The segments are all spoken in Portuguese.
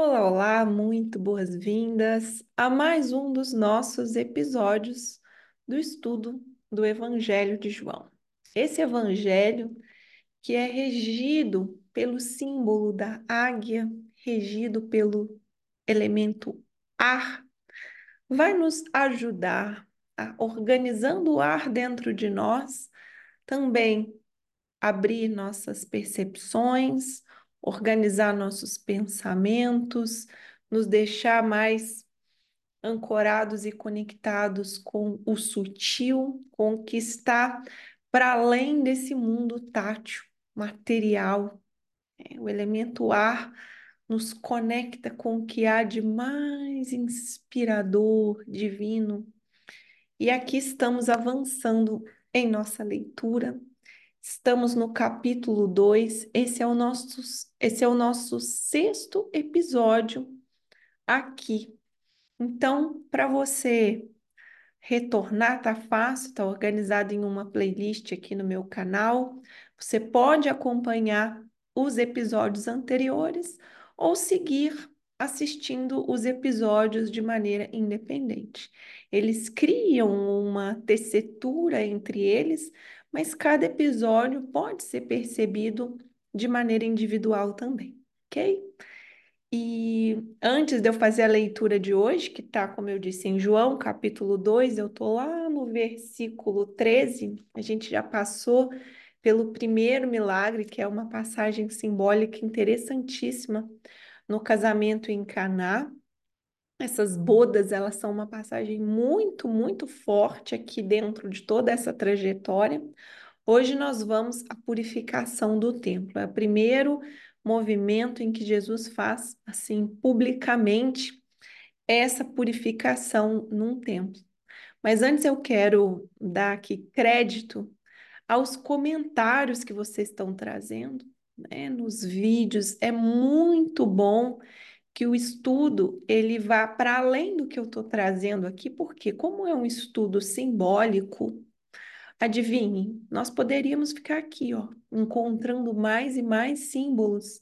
Olá, olá, muito boas-vindas a mais um dos nossos episódios do estudo do Evangelho de João. Esse evangelho que é regido pelo símbolo da águia, regido pelo elemento ar, vai nos ajudar a, organizando o ar dentro de nós, também abrir nossas percepções, organizar nossos pensamentos, nos deixar mais ancorados e conectados com o sutil, com o que está para além desse mundo tátil, material. É, o elemento ar nos conecta com o que há de mais inspirador, divino. E aqui estamos avançando em nossa leitura Estamos no capítulo 2. Esse é o nosso esse é o nosso sexto episódio aqui. Então, para você retornar, tá fácil, tá organizado em uma playlist aqui no meu canal. Você pode acompanhar os episódios anteriores ou seguir assistindo os episódios de maneira independente. Eles criam uma tessitura entre eles mas cada episódio pode ser percebido de maneira individual também, ok? E antes de eu fazer a leitura de hoje, que está, como eu disse, em João, capítulo 2, eu estou lá no versículo 13, a gente já passou pelo primeiro milagre, que é uma passagem simbólica interessantíssima no casamento em Caná. Essas bodas, elas são uma passagem muito, muito forte aqui dentro de toda essa trajetória. Hoje nós vamos à purificação do templo. É o primeiro movimento em que Jesus faz, assim, publicamente, essa purificação num templo. Mas antes eu quero dar aqui crédito aos comentários que vocês estão trazendo, né, nos vídeos. É muito bom que o estudo ele vá para além do que eu estou trazendo aqui, porque como é um estudo simbólico, adivinhe, nós poderíamos ficar aqui, ó, encontrando mais e mais símbolos.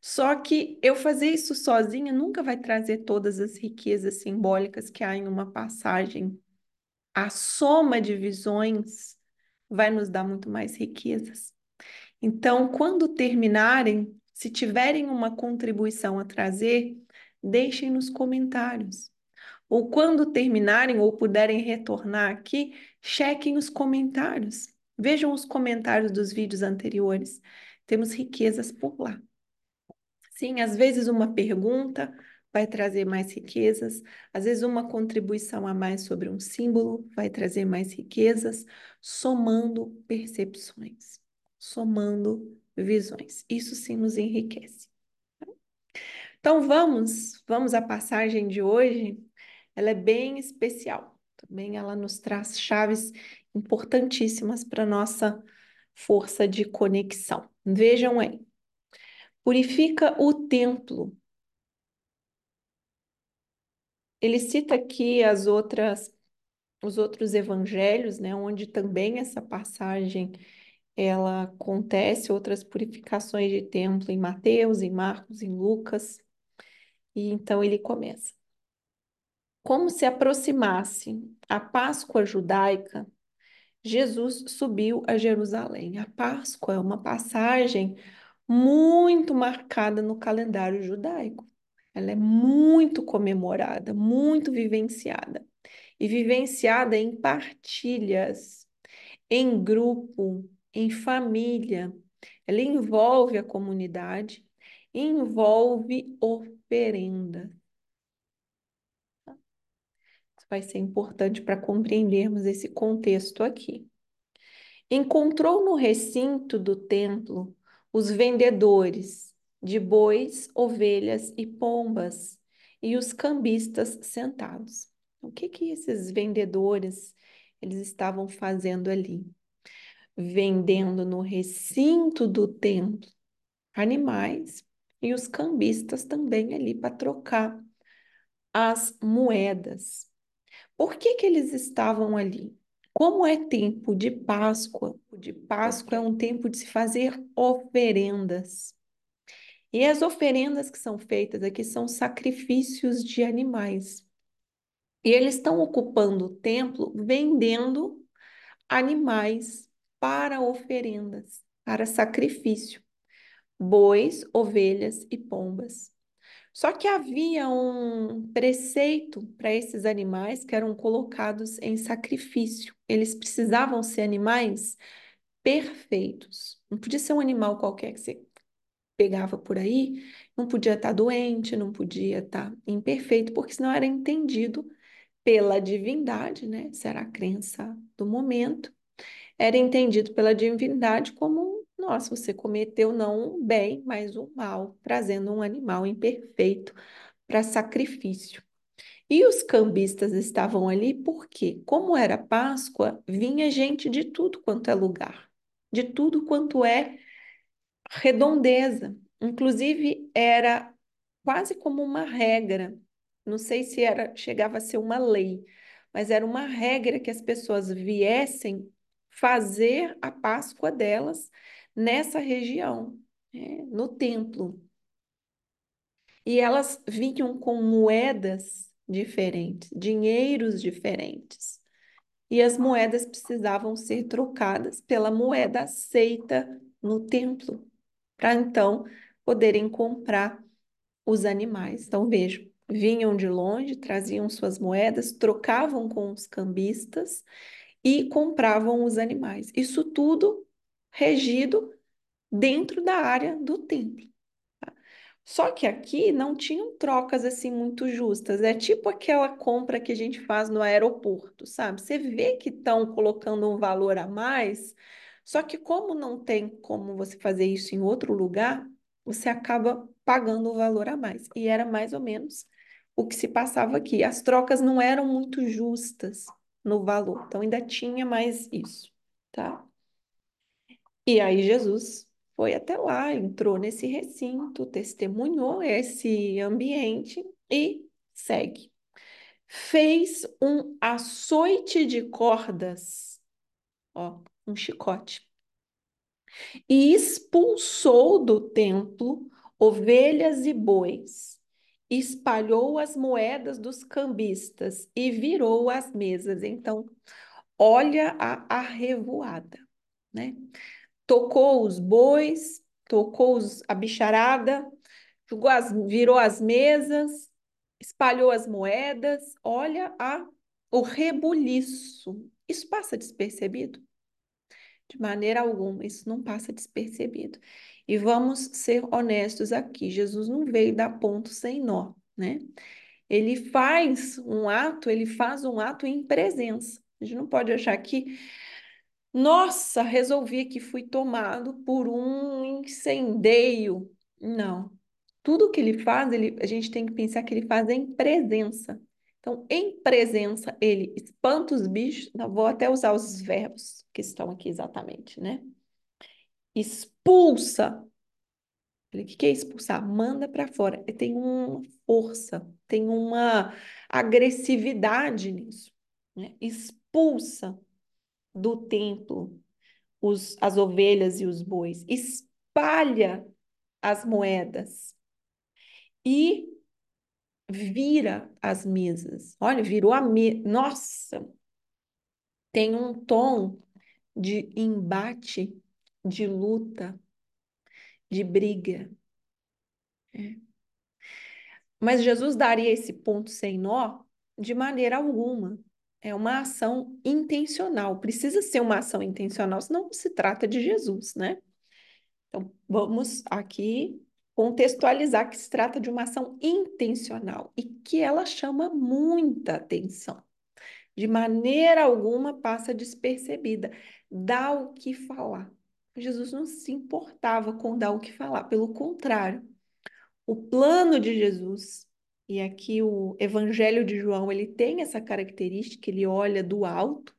Só que eu fazer isso sozinha nunca vai trazer todas as riquezas simbólicas que há em uma passagem. A soma de visões vai nos dar muito mais riquezas. Então, quando terminarem, se tiverem uma contribuição a trazer, deixem nos comentários. Ou quando terminarem ou puderem retornar aqui, chequem os comentários. Vejam os comentários dos vídeos anteriores. Temos riquezas por lá. Sim, às vezes uma pergunta vai trazer mais riquezas, às vezes uma contribuição a mais sobre um símbolo vai trazer mais riquezas, somando percepções, somando visões. Isso sim nos enriquece. Então vamos, vamos à passagem de hoje. Ela é bem especial. Também ela nos traz chaves importantíssimas para nossa força de conexão. Vejam aí. Purifica o templo. Ele cita aqui as outras os outros evangelhos, né, onde também essa passagem ela acontece outras purificações de templo em Mateus, em Marcos, em Lucas. E então ele começa. Como se aproximasse a Páscoa judaica, Jesus subiu a Jerusalém. A Páscoa é uma passagem muito marcada no calendário judaico. Ela é muito comemorada, muito vivenciada. E vivenciada em partilhas, em grupo, em família, ela envolve a comunidade, envolve oferenda. Isso vai ser importante para compreendermos esse contexto aqui. Encontrou no recinto do templo os vendedores de bois, ovelhas e pombas e os cambistas sentados. O que que esses vendedores eles estavam fazendo ali? Vendendo no recinto do templo animais e os cambistas também ali para trocar as moedas. Por que que eles estavam ali? Como é tempo de Páscoa, o de Páscoa é um tempo de se fazer oferendas. E as oferendas que são feitas aqui são sacrifícios de animais. E eles estão ocupando o templo vendendo animais para oferendas, para sacrifício, bois, ovelhas e pombas. Só que havia um preceito para esses animais que eram colocados em sacrifício. Eles precisavam ser animais perfeitos. Não podia ser um animal qualquer que você pegava por aí, não podia estar doente, não podia estar imperfeito, porque senão era entendido pela divindade, né? Essa era a crença do momento. Era entendido pela divindade como, nossa, você cometeu não um bem, mas um mal, trazendo um animal imperfeito para sacrifício. E os cambistas estavam ali porque, como era Páscoa, vinha gente de tudo quanto é lugar, de tudo quanto é redondeza. Inclusive, era quase como uma regra. Não sei se era chegava a ser uma lei, mas era uma regra que as pessoas viessem fazer a Páscoa delas nessa região, né, no templo. E elas vinham com moedas diferentes, dinheiros diferentes. E as moedas precisavam ser trocadas pela moeda aceita no templo, para então poderem comprar os animais. Então, vejam, vinham de longe, traziam suas moedas, trocavam com os cambistas e compravam os animais. Isso tudo regido dentro da área do templo. Tá? Só que aqui não tinham trocas assim muito justas. É tipo aquela compra que a gente faz no aeroporto, sabe? Você vê que estão colocando um valor a mais, só que como não tem como você fazer isso em outro lugar, você acaba pagando o valor a mais. E era mais ou menos o que se passava aqui. As trocas não eram muito justas no valor, então ainda tinha mais isso, tá? E aí Jesus foi até lá, entrou nesse recinto, testemunhou esse ambiente e segue. Fez um açoite de cordas, ó, um chicote, e expulsou do templo ovelhas e bois, espalhou as moedas dos cambistas e virou as mesas. Então, olha a arrevoada, né? Tocou os bois, tocou os, a bicharada, as, virou as mesas, espalhou as moedas. Olha a, o rebuliço. Isso passa despercebido? De maneira alguma, isso não passa despercebido. E vamos ser honestos aqui: Jesus não veio dar ponto sem nó, né? Ele faz um ato, ele faz um ato em presença. A gente não pode achar que, nossa, resolvi que fui tomado por um incendeio. Não. Tudo que ele faz, ele, a gente tem que pensar que ele faz em presença. Então, em presença, ele espanta os bichos. Vou até usar os verbos que estão aqui exatamente, né? Expulsa. O que é expulsar? Manda para fora. Tem uma força, tem uma agressividade nisso. Né? Expulsa do templo os, as ovelhas e os bois. Espalha as moedas. E vira as mesas. Olha, virou a mesa. Nossa! Tem um tom de embate, de luta, de briga. É. Mas Jesus daria esse ponto sem nó de maneira alguma. É uma ação intencional. Precisa ser uma ação intencional, senão se trata de Jesus, né? Então, vamos aqui contextualizar que se trata de uma ação intencional e que ela chama muita atenção. De maneira alguma passa despercebida, dá o que falar. Jesus não se importava com dar o que falar, pelo contrário, o plano de Jesus, e aqui o Evangelho de João, ele tem essa característica, ele olha do alto,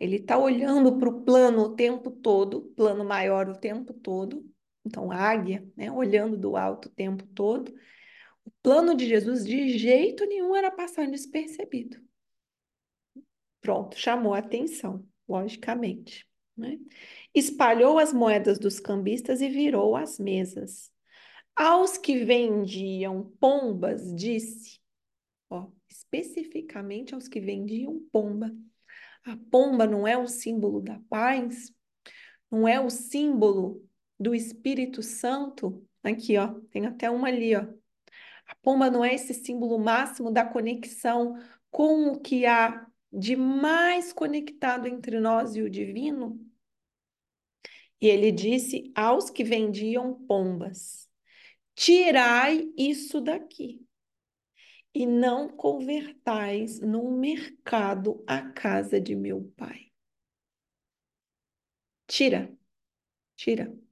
ele está olhando para o plano o tempo todo, plano maior o tempo todo, então, águia, né, olhando do alto o tempo todo, o plano de Jesus de jeito nenhum era passar despercebido. Pronto, chamou a atenção, logicamente. Né? Espalhou as moedas dos cambistas e virou as mesas. Aos que vendiam pombas, disse, ó, especificamente aos que vendiam pomba. A pomba não é o símbolo da paz, não é o símbolo do Espírito Santo. Aqui, ó, tem até uma ali, ó. A pomba não é esse símbolo máximo da conexão com o que há de mais conectado entre nós e o divino? E ele disse aos que vendiam pombas: Tirai isso daqui e não convertais no mercado a casa de meu pai. Tira, tira.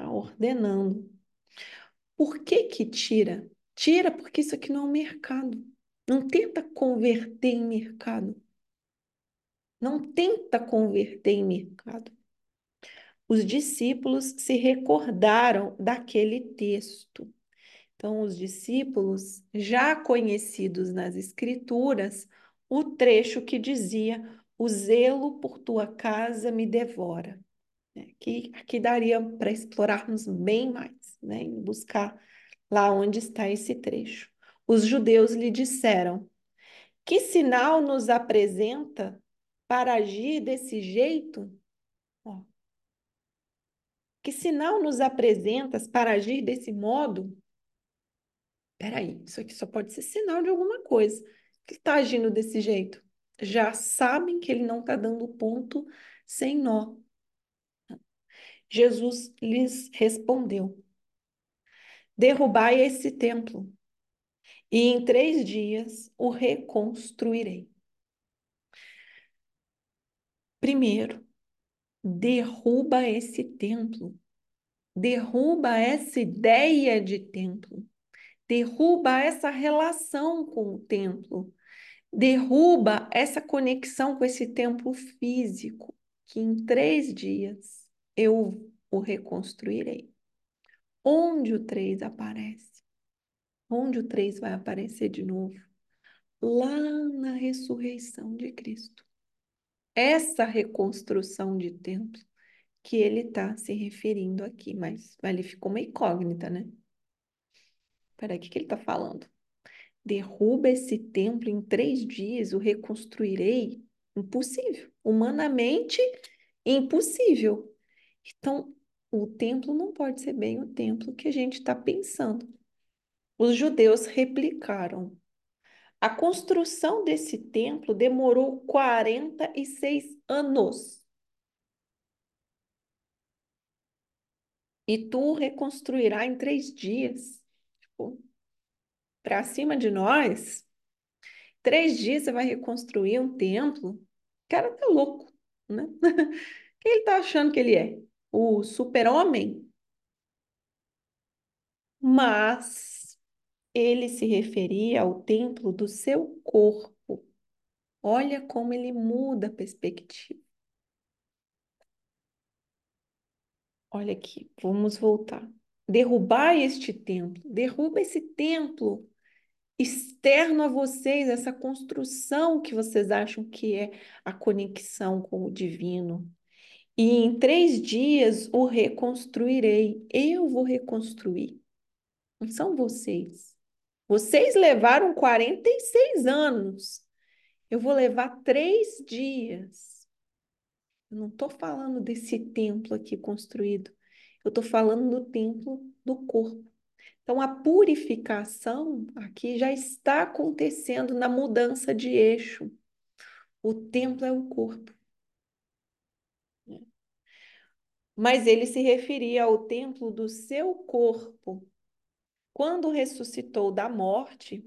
Está ordenando. Por que que tira? Tira porque isso aqui não é um mercado. Não tenta converter em mercado. Não tenta converter em mercado. Os discípulos se recordaram daquele texto. Então, os discípulos, já conhecidos nas Escrituras, o trecho que dizia: O zelo por tua casa me devora. Aqui, aqui daria para explorarmos bem mais, né? E buscar lá onde está esse trecho. Os judeus lhe disseram: Que sinal nos apresenta para agir desse jeito? Ó, que sinal nos apresentas para agir desse modo? Peraí, isso aqui só pode ser sinal de alguma coisa. Que está agindo desse jeito? Já sabem que ele não está dando ponto sem nó. Jesus lhes respondeu: Derrubai esse templo, e em três dias o reconstruirei. Primeiro, derruba esse templo, derruba essa ideia de templo, derruba essa relação com o templo, derruba essa conexão com esse templo físico, que em três dias eu o reconstruirei. Onde o 3 aparece? Onde o 3 vai aparecer de novo? Lá na ressurreição de Cristo. Essa reconstrução de templo que ele está se referindo aqui, mas ali ficou uma incógnita, né? Peraí, o que, que ele está falando? Derruba esse templo em três dias, o reconstruirei? Impossível. Humanamente, impossível. Então, o templo não pode ser bem o templo que a gente está pensando. Os judeus replicaram. A construção desse templo demorou 46 anos. E tu reconstruirá em três dias. Tipo, para cima de nós, três dias você vai reconstruir um templo. O cara tá louco, né? Quem ele tá achando que ele é? O super-homem, mas ele se referia ao templo do seu corpo. Olha como ele muda a perspectiva. Olha aqui, vamos voltar. Derrubar este templo, derruba esse templo externo a vocês, essa construção que vocês acham que é a conexão com o divino, e em três dias o reconstruirei. Eu vou reconstruir. Não são vocês. Vocês levaram 46 anos. Eu vou levar três dias. Eu não estou falando desse templo aqui construído. Eu estou falando do templo do corpo. Então, a purificação aqui já está acontecendo na mudança de eixo. O templo é o corpo. Mas ele se referia ao templo do seu corpo. Quando ressuscitou da morte,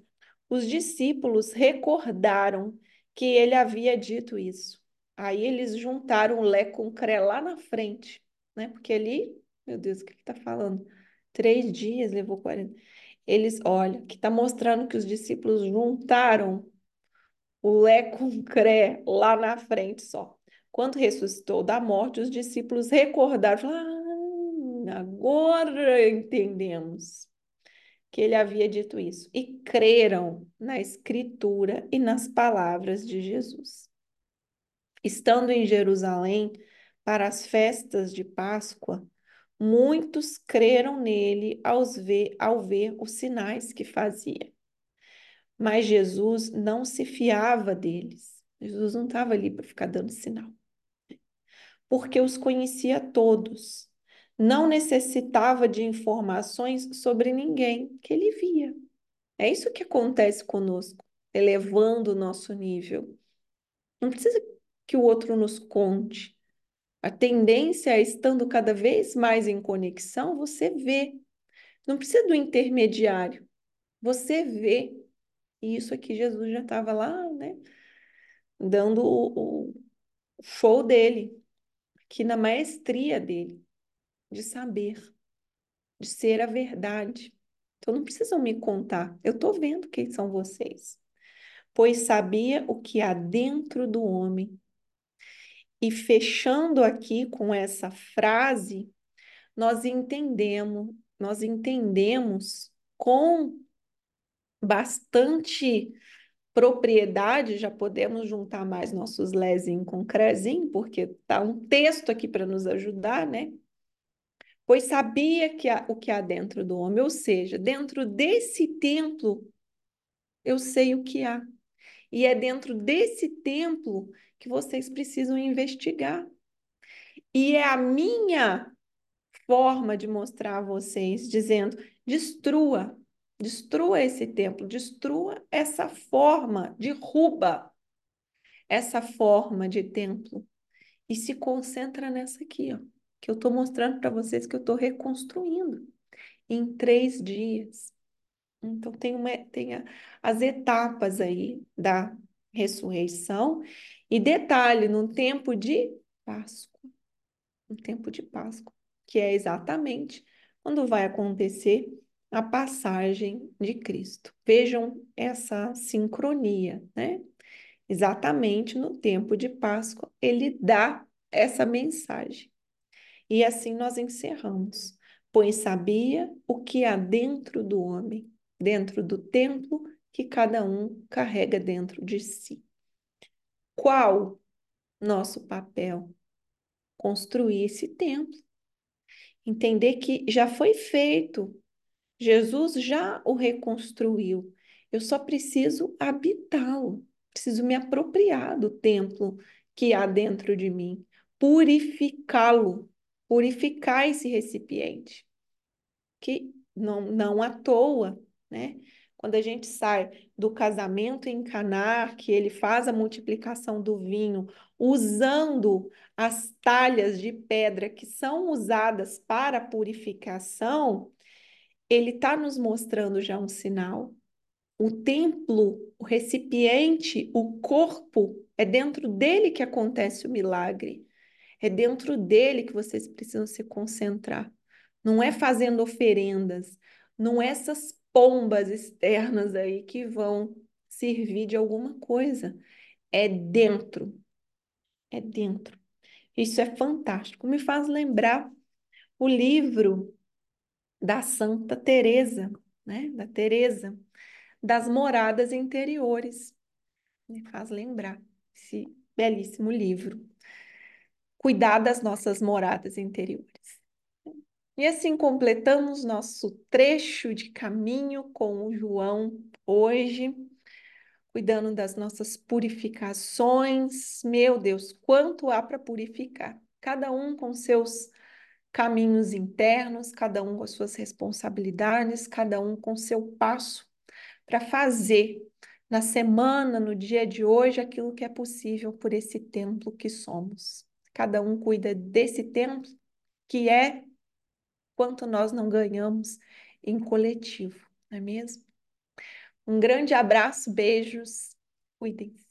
os discípulos recordaram que ele havia dito isso. Aí eles juntaram Lé com Cré lá na frente, né? Porque ali, meu Deus, o que ele está falando? Três dias levou 40. Eles, olha, que está mostrando que os discípulos juntaram o Lé com Cré lá na frente só. Quando ressuscitou da morte, os discípulos recordaram, ah, agora entendemos que ele havia dito isso e creram na escritura e nas palavras de Jesus. Estando em Jerusalém para as festas de Páscoa, Muitos creram nele ver, ao ver os sinais que fazia. Mas Jesus não se fiava deles. Jesus não estava ali para ficar dando sinal. Porque os conhecia todos. Não necessitava de informações sobre ninguém que ele via. É isso que acontece conosco, elevando o nosso nível. Não precisa que o outro nos conte. A tendência é, estando cada vez mais em conexão, você vê. Não precisa do intermediário. Você vê. E isso aqui Jesus já estava lá, né? Dando o, o show dele, aqui na maestria dele, de saber, de ser a verdade. Então não precisam me contar. Eu estou vendo quem são vocês. Pois sabia o que há dentro do homem. E fechando aqui com essa frase, nós entendemos, nós entendemos com bastante propriedade, já podemos juntar mais nossos lezinho com crezinho, porque tá um texto aqui para nos ajudar, né? Pois sabia que há, o que há dentro do homem, ou seja, dentro desse templo eu sei o que há. E é dentro desse templo que vocês precisam investigar. E é a minha forma de mostrar a vocês, dizendo: destrua, destrua esse templo, destrua essa forma, derruba essa forma de templo e se concentra nessa aqui, ó, que eu estou mostrando para vocês que eu estou reconstruindo em três dias. Então, tem, uma, tem a, as etapas aí da ressurreição. E detalhe, no tempo de Páscoa. No tempo de Páscoa, que é exatamente quando vai acontecer a passagem de Cristo. Vejam essa sincronia, né? Exatamente no tempo de Páscoa, ele dá essa mensagem. E assim nós encerramos. Pois sabia o que há dentro do homem, dentro do templo que cada um carrega dentro de si. Qual nosso papel? Construir esse templo. Entender que já foi feito, Jesus já o reconstruiu. Eu só preciso habitá-lo, preciso me apropriar do templo que há dentro de mim, purificá-lo, purificar esse recipiente. Que não, não à toa né? Quando a gente sai do casamento em Caná, que ele faz a multiplicação do vinho, usando as talhas de pedra que são usadas para purificação, ele está nos mostrando já um sinal. O templo, o recipiente, o corpo, é dentro dele que acontece o milagre. É dentro dele que vocês precisam se concentrar. Não é fazendo oferendas, não é essas pombas externas aí que vão servir de alguma coisa. É dentro. É dentro. Isso é fantástico. Me faz lembrar o livro da Santa Teresa, né? Da Teresa, das moradas interiores. Me faz lembrar esse belíssimo livro. Cuidar das nossas moradas interiores. E assim completamos nosso trecho de caminho com o João hoje, cuidando das nossas purificações. Meu Deus, quanto há para purificar! Cada um com seus caminhos internos, cada um com suas responsabilidades, cada um com seu passo para fazer na semana, no dia de hoje, aquilo que é possível por esse templo que somos. Cada um cuida desse templo que é quanto nós não ganhamos em coletivo, não é mesmo? Um grande abraço, beijos, cuidem-se.